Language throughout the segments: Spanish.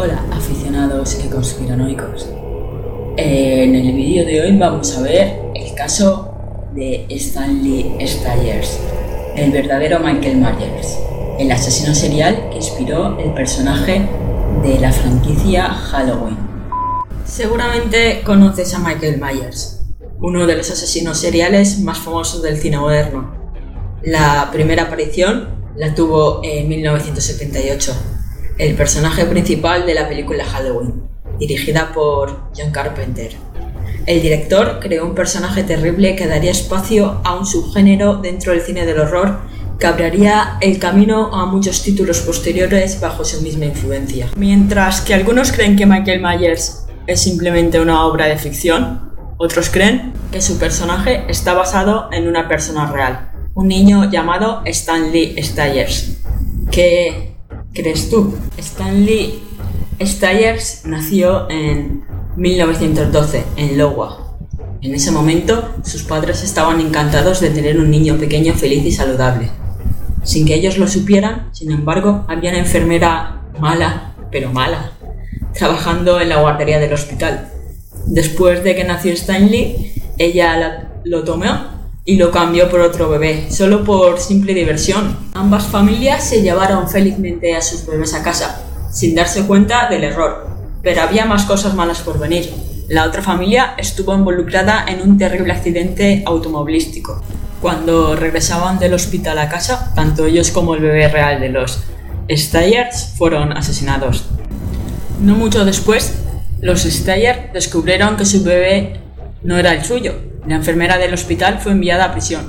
Hola aficionados y conspiranoicos. En el vídeo de hoy vamos a ver el caso de Stanley Styers, el verdadero Michael Myers, el asesino serial que inspiró el personaje de la franquicia Halloween. Seguramente conoces a Michael Myers, uno de los asesinos seriales más famosos del cine moderno. La primera aparición la tuvo en 1978 el personaje principal de la película Halloween, dirigida por John Carpenter. El director creó un personaje terrible que daría espacio a un subgénero dentro del cine del horror que abriría el camino a muchos títulos posteriores bajo su misma influencia. Mientras que algunos creen que Michael Myers es simplemente una obra de ficción, otros creen que su personaje está basado en una persona real, un niño llamado Stanley Styers, que crees tú? Stanley Styers nació en 1912 en Iowa. En ese momento, sus padres estaban encantados de tener un niño pequeño feliz y saludable. Sin que ellos lo supieran, sin embargo, había una enfermera mala, pero mala, trabajando en la guardería del hospital. Después de que nació Stanley, ella lo tomó y lo cambió por otro bebé, solo por simple diversión. Ambas familias se llevaron felizmente a sus bebés a casa, sin darse cuenta del error. Pero había más cosas malas por venir. La otra familia estuvo involucrada en un terrible accidente automovilístico. Cuando regresaban del hospital a casa, tanto ellos como el bebé real de los Steyers fueron asesinados. No mucho después, los Steyer descubrieron que su bebé no era el suyo, la enfermera del hospital fue enviada a prisión,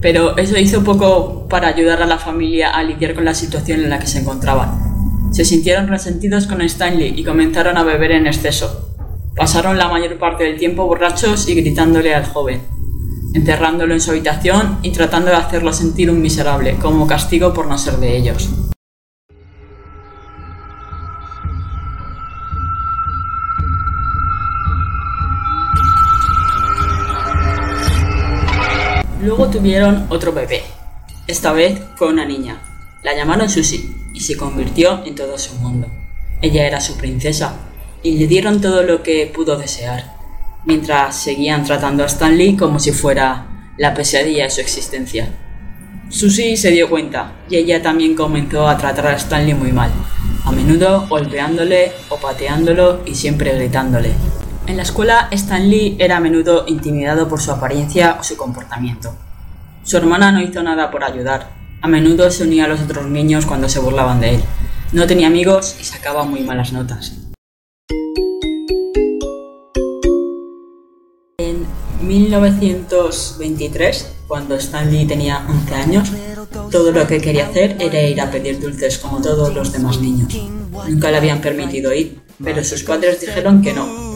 pero eso hizo poco para ayudar a la familia a lidiar con la situación en la que se encontraban. Se sintieron resentidos con Stanley y comenzaron a beber en exceso. Pasaron la mayor parte del tiempo borrachos y gritándole al joven, enterrándolo en su habitación y tratando de hacerlo sentir un miserable, como castigo por no ser de ellos. Luego tuvieron otro bebé. Esta vez fue una niña. La llamaron Susie y se convirtió en todo su mundo. Ella era su princesa y le dieron todo lo que pudo desear, mientras seguían tratando a Stanley como si fuera la pesadilla de su existencia. Susie se dio cuenta y ella también comenzó a tratar a Stanley muy mal, a menudo golpeándole o pateándolo y siempre gritándole. En la escuela, Stan Lee era a menudo intimidado por su apariencia o su comportamiento. Su hermana no hizo nada por ayudar. A menudo se unía a los otros niños cuando se burlaban de él. No tenía amigos y sacaba muy malas notas. En 1923, cuando Stan Lee tenía 11 años, todo lo que quería hacer era ir a pedir dulces como todos los demás niños. Nunca le habían permitido ir, pero sus padres dijeron que no,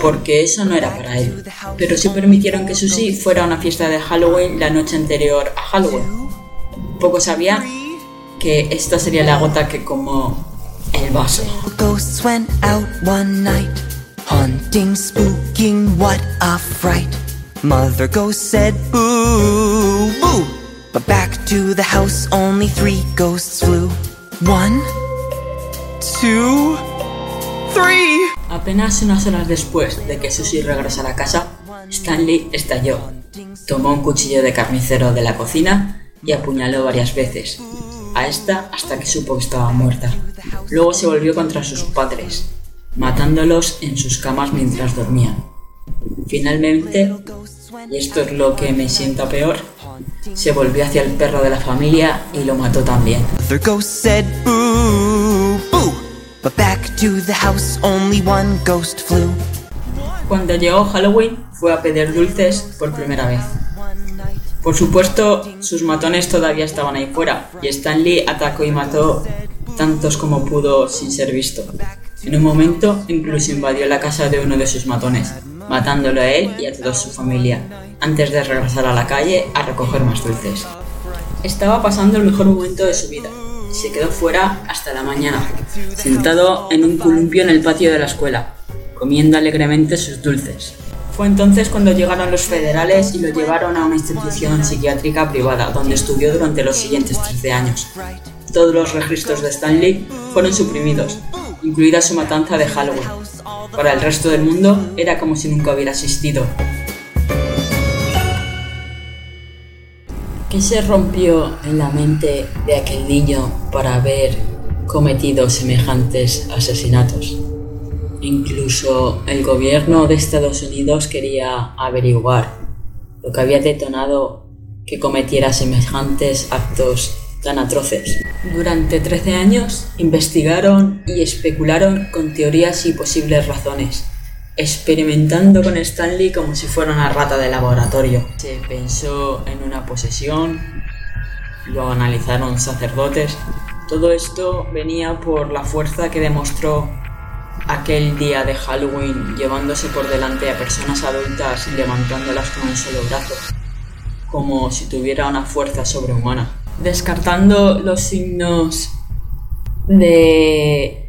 porque eso no era para él. Pero sí permitieron que Susie fuera a una fiesta de Halloween la noche anterior a Halloween. Poco sabía que esta sería la gota que como el vaso. Hunting, spooking, what a fright. Mother ghost said boo, boo. But back to the house only three ghosts flew. One, two, three. Apenas unas horas después de que Susie regresara a casa, Stanley estalló. Tomó un cuchillo de carnicero de la cocina y apuñaló varias veces, a esta hasta que supo que estaba muerta. Luego se volvió contra sus padres, matándolos en sus camas mientras dormían. Finalmente, y esto es lo que me sienta peor, se volvió hacia el perro de la familia y lo mató también. Cuando llegó Halloween, fue a pedir dulces por primera vez. Por supuesto, sus matones todavía estaban ahí fuera, y Stanley atacó y mató tantos como pudo sin ser visto. En un momento, incluso invadió la casa de uno de sus matones, matándolo a él y a toda su familia, antes de regresar a la calle a recoger más dulces. Estaba pasando el mejor momento de su vida, se quedó fuera hasta la mañana, sentado en un columpio en el patio de la escuela, comiendo alegremente sus dulces. Fue entonces cuando llegaron los federales y lo llevaron a una institución psiquiátrica privada, donde estudió durante los siguientes 13 años. Todos los registros de Stanley fueron suprimidos, incluida su matanza de Halloween. Para el resto del mundo era como si nunca hubiera existido. ¿Qué se rompió en la mente de aquel niño para haber cometido semejantes asesinatos? Incluso el gobierno de Estados Unidos quería averiguar lo que había detonado que cometiera semejantes actos tan atroces. Durante 13 años investigaron y especularon con teorías y posibles razones, experimentando con Stanley como si fuera una rata de laboratorio. Se pensó en una posesión, lo analizaron sacerdotes. Todo esto venía por la fuerza que demostró aquel día de Halloween llevándose por delante a personas adultas y levantándolas con un solo brazo, como si tuviera una fuerza sobrehumana. Descartando los signos de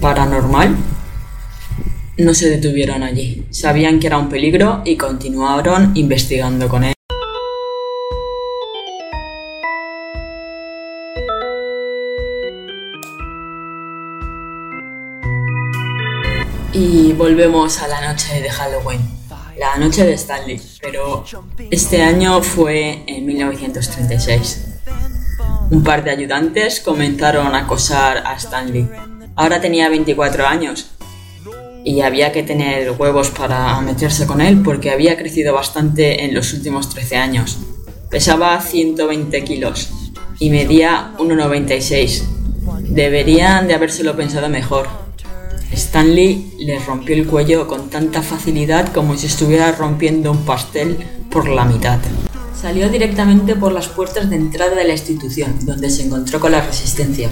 paranormal, no se detuvieron allí. Sabían que era un peligro y continuaron investigando con él. Y volvemos a la noche de Halloween, la noche de Stanley, pero este año fue en 1936. Un par de ayudantes comenzaron a acosar a Stanley. Ahora tenía 24 años y había que tener huevos para meterse con él porque había crecido bastante en los últimos 13 años. Pesaba 120 kilos y medía 1,96. Deberían de habérselo pensado mejor Stanley le rompió el cuello con tanta facilidad como si estuviera rompiendo un pastel por la mitad. Salió directamente por las puertas de entrada de la institución, donde se encontró con la resistencia.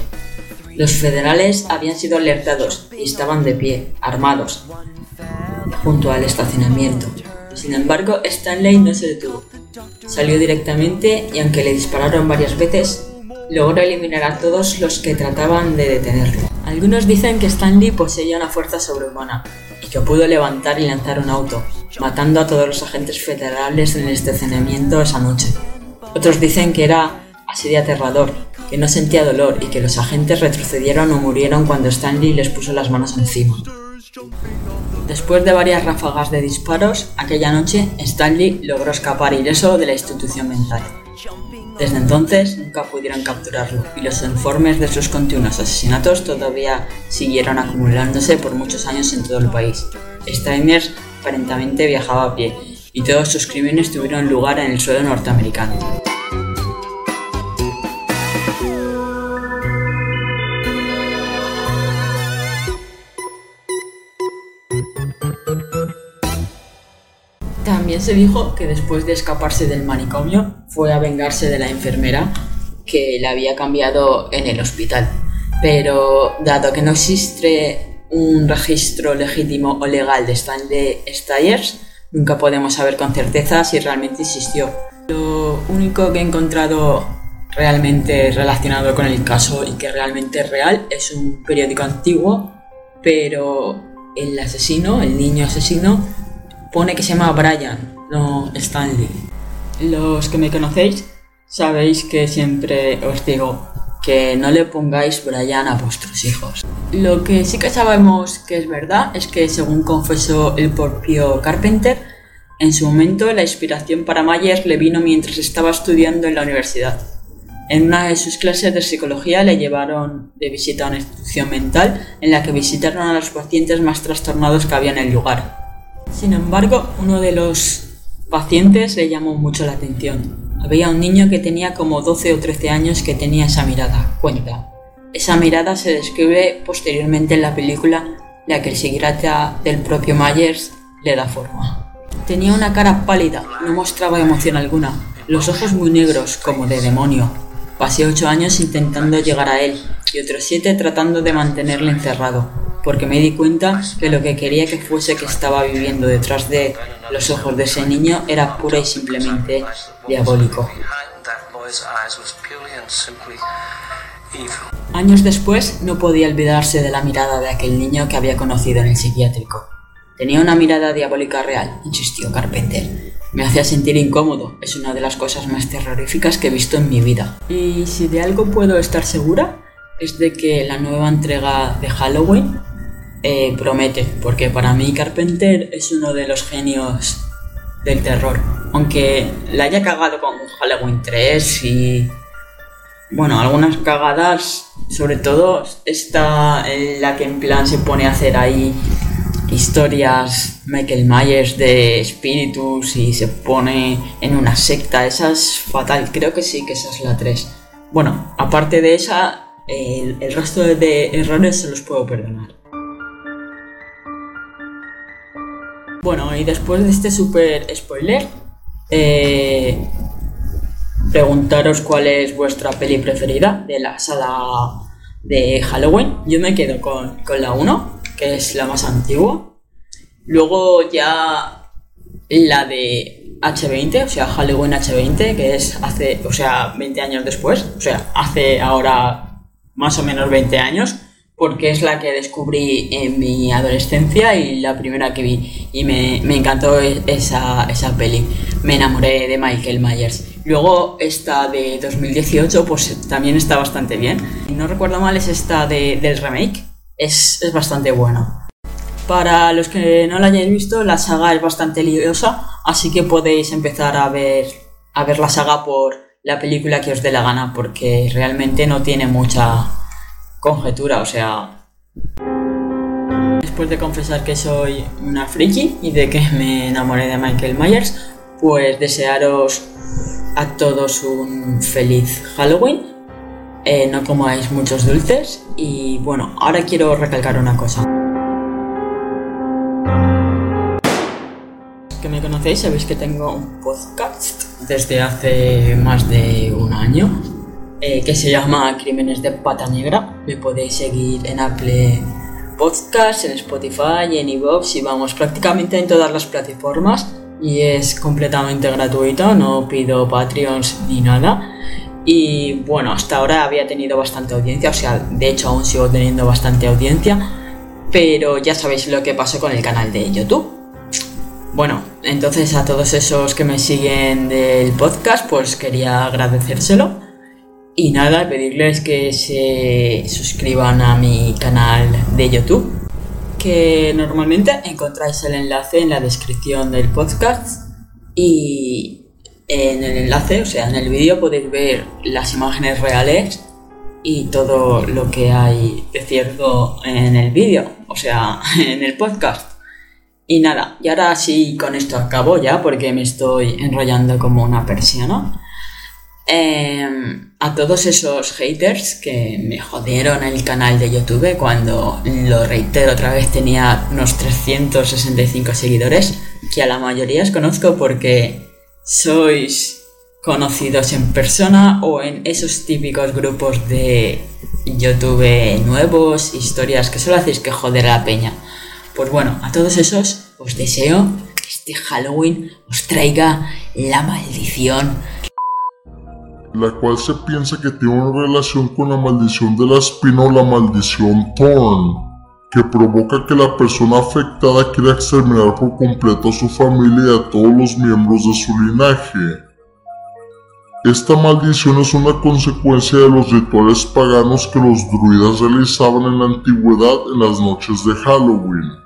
Los federales habían sido alertados y estaban de pie, armados, junto al estacionamiento. Sin embargo, Stanley no se detuvo. Salió directamente y aunque le dispararon varias veces, logró eliminar a todos los que trataban de detenerlo. Algunos dicen que Stanley poseía una fuerza sobrehumana y que pudo levantar y lanzar un auto, matando a todos los agentes federales en el estacionamiento esa noche. Otros dicen que era así de aterrador, que no sentía dolor y que los agentes retrocedieron o murieron cuando Stanley les puso las manos encima. Después de varias ráfagas de disparos, aquella noche Stanley logró escapar ileso de la institución mental. Desde entonces nunca pudieron capturarlo y los informes de sus continuos asesinatos todavía siguieron acumulándose por muchos años en todo el país. Steiner aparentemente viajaba a pie y todos sus crímenes tuvieron lugar en el suelo norteamericano. Se dijo que después de escaparse del manicomio fue a vengarse de la enfermera que la había cambiado en el hospital. Pero dado que no existe un registro legítimo o legal de Stanley Styers, nunca podemos saber con certeza si realmente existió. Lo único que he encontrado realmente relacionado con el caso y que realmente es real es un periódico antiguo, pero el asesino, el niño asesino, pone que se llama Brian, no Stanley. Los que me conocéis sabéis que siempre os digo que no le pongáis Brian a vuestros hijos. Lo que sí que sabemos que es verdad es que según confesó el propio Carpenter, en su momento la inspiración para Myers le vino mientras estaba estudiando en la universidad. En una de sus clases de psicología le llevaron de visita a una institución mental en la que visitaron a los pacientes más trastornados que había en el lugar. Sin embargo, uno de los pacientes le llamó mucho la atención. Había un niño que tenía como 12 o 13 años que tenía esa mirada, cuenta. Esa mirada se describe posteriormente en la película, la que el psiquiatra del propio Myers le da forma. Tenía una cara pálida, no mostraba emoción alguna, los ojos muy negros, como de demonio. Pasé ocho años intentando llegar a él y otros siete tratando de mantenerle encerrado porque me di cuenta que lo que quería que fuese que estaba viviendo detrás de los ojos de ese niño era pura y simplemente diabólico. Años después no podía olvidarse de la mirada de aquel niño que había conocido en el psiquiátrico. Tenía una mirada diabólica real, insistió Carpenter. Me hacía sentir incómodo, es una de las cosas más terroríficas que he visto en mi vida. ¿Y si de algo puedo estar segura? es de que la nueva entrega de Halloween eh, promete, porque para mí Carpenter es uno de los genios del terror. Aunque la haya cagado con Halloween 3 y... Bueno, algunas cagadas, sobre todo esta en la que en plan se pone a hacer ahí historias Michael Myers de espíritus y se pone en una secta. Esa es fatal, creo que sí que esa es la 3. Bueno, aparte de esa, el, el resto de errores se los puedo perdonar. Bueno, y después de este super spoiler, eh, preguntaros cuál es vuestra peli preferida de la sala de Halloween. Yo me quedo con, con la 1, que es la más antigua. Luego ya la de H20, o sea, Halloween H20, que es hace, o sea, 20 años después, o sea, hace ahora más o menos 20 años porque es la que descubrí en mi adolescencia y la primera que vi. Y me, encantó e, esa, esa, peli. Me enamoré de Michael Myers. Luego esta de 2018 pues también está bastante bien. No recuerdo mal es esta de, del remake. Es, es bastante buena. Para los que no la hayáis visto, la saga es bastante liosa, así que podéis empezar a ver, a ver la saga por la película que os dé la gana, porque realmente no tiene mucha, conjetura, o sea... Después de confesar que soy una friki y de que me enamoré de Michael Myers, pues desearos a todos un feliz Halloween. Eh, no comáis muchos dulces y bueno, ahora quiero recalcar una cosa. que me conocéis sabéis que tengo un podcast desde hace más de un año eh, que se llama Crímenes de Pata Negra. Me podéis seguir en Apple Podcast, en Spotify, en Evox y vamos prácticamente en todas las plataformas y es completamente gratuito, no pido Patreons ni nada. Y bueno, hasta ahora había tenido bastante audiencia, o sea, de hecho aún sigo teniendo bastante audiencia, pero ya sabéis lo que pasó con el canal de YouTube. Bueno, entonces a todos esos que me siguen del podcast, pues quería agradecérselo. Y nada, pedirles que se suscriban a mi canal de YouTube, que normalmente encontráis el enlace en la descripción del podcast y en el enlace, o sea, en el vídeo podéis ver las imágenes reales y todo lo que hay de cierto en el vídeo, o sea, en el podcast. Y nada, y ahora sí con esto acabo ya porque me estoy enrollando como una persiana. Em, a todos esos haters que me jodieron el canal de YouTube cuando, lo reitero otra vez, tenía unos 365 seguidores, que a la mayoría os conozco porque sois conocidos en persona o en esos típicos grupos de YouTube nuevos, historias que solo hacéis que joder a la peña. Pues bueno, a todos esos os deseo que este Halloween os traiga la maldición la cual se piensa que tiene una relación con la maldición de la espina o la maldición Thorn, que provoca que la persona afectada quiera exterminar por completo a su familia y a todos los miembros de su linaje. Esta maldición es una consecuencia de los rituales paganos que los druidas realizaban en la antigüedad en las noches de Halloween.